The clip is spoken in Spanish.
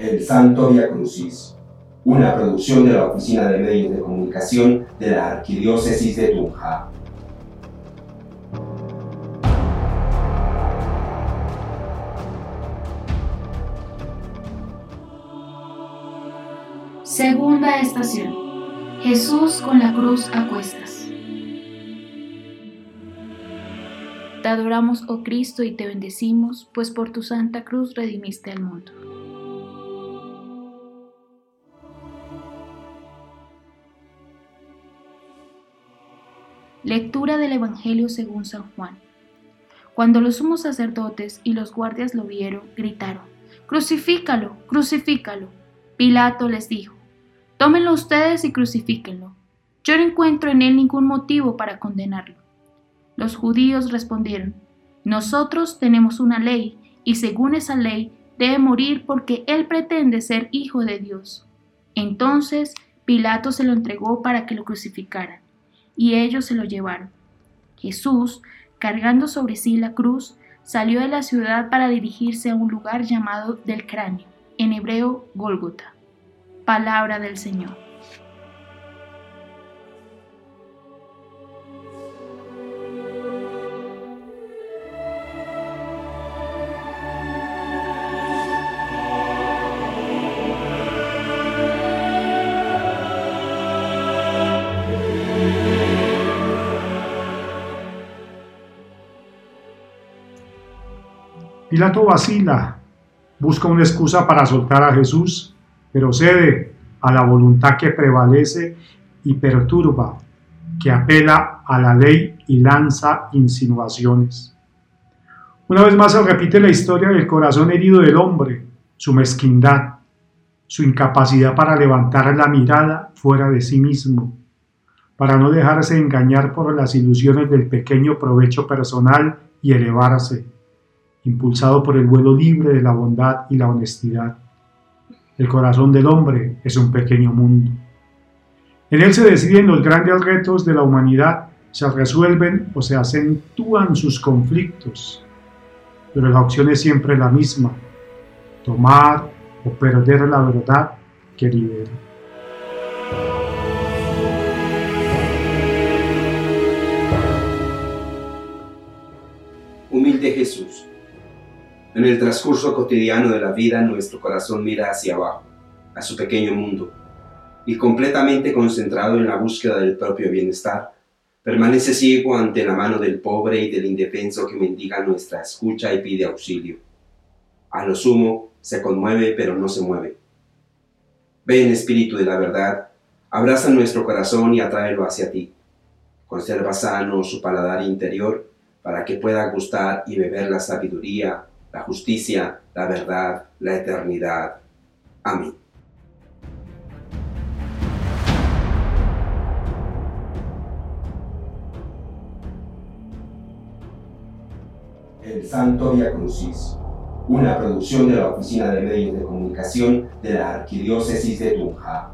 El Santo Via Crucis, una producción de la Oficina de Medios de Comunicación de la Arquidiócesis de Tunja. Segunda estación. Jesús con la cruz a cuestas. Te adoramos, oh Cristo, y te bendecimos, pues por tu santa cruz redimiste al mundo. Lectura del Evangelio según San Juan. Cuando los sumos sacerdotes y los guardias lo vieron, gritaron, Crucifícalo, crucifícalo. Pilato les dijo, Tómenlo ustedes y crucifíquenlo. Yo no encuentro en él ningún motivo para condenarlo. Los judíos respondieron, Nosotros tenemos una ley, y según esa ley debe morir porque él pretende ser hijo de Dios. Entonces Pilato se lo entregó para que lo crucificaran y ellos se lo llevaron. Jesús, cargando sobre sí la cruz, salió de la ciudad para dirigirse a un lugar llamado del cráneo, en hebreo Gólgota. Palabra del Señor. Pilato vacila, busca una excusa para soltar a Jesús, pero cede a la voluntad que prevalece y perturba, que apela a la ley y lanza insinuaciones. Una vez más se repite la historia del corazón herido del hombre, su mezquindad, su incapacidad para levantar la mirada fuera de sí mismo, para no dejarse engañar por las ilusiones del pequeño provecho personal y elevarse impulsado por el vuelo libre de la bondad y la honestidad. El corazón del hombre es un pequeño mundo. En él se deciden los grandes retos de la humanidad, se resuelven o se acentúan sus conflictos, pero la opción es siempre la misma, tomar o perder la verdad que libera. En el transcurso cotidiano de la vida, nuestro corazón mira hacia abajo, a su pequeño mundo, y completamente concentrado en la búsqueda del propio bienestar, permanece ciego ante la mano del pobre y del indefenso que mendiga nuestra escucha y pide auxilio. A lo sumo, se conmueve pero no se mueve. Ven, Espíritu de la verdad, abraza nuestro corazón y atráelo hacia ti. Conserva sano su paladar interior para que pueda gustar y beber la sabiduría, la justicia, la verdad, la eternidad. Amén. El Santo Via Crucis, una producción de la Oficina de Medios de Comunicación de la Arquidiócesis de Tunja.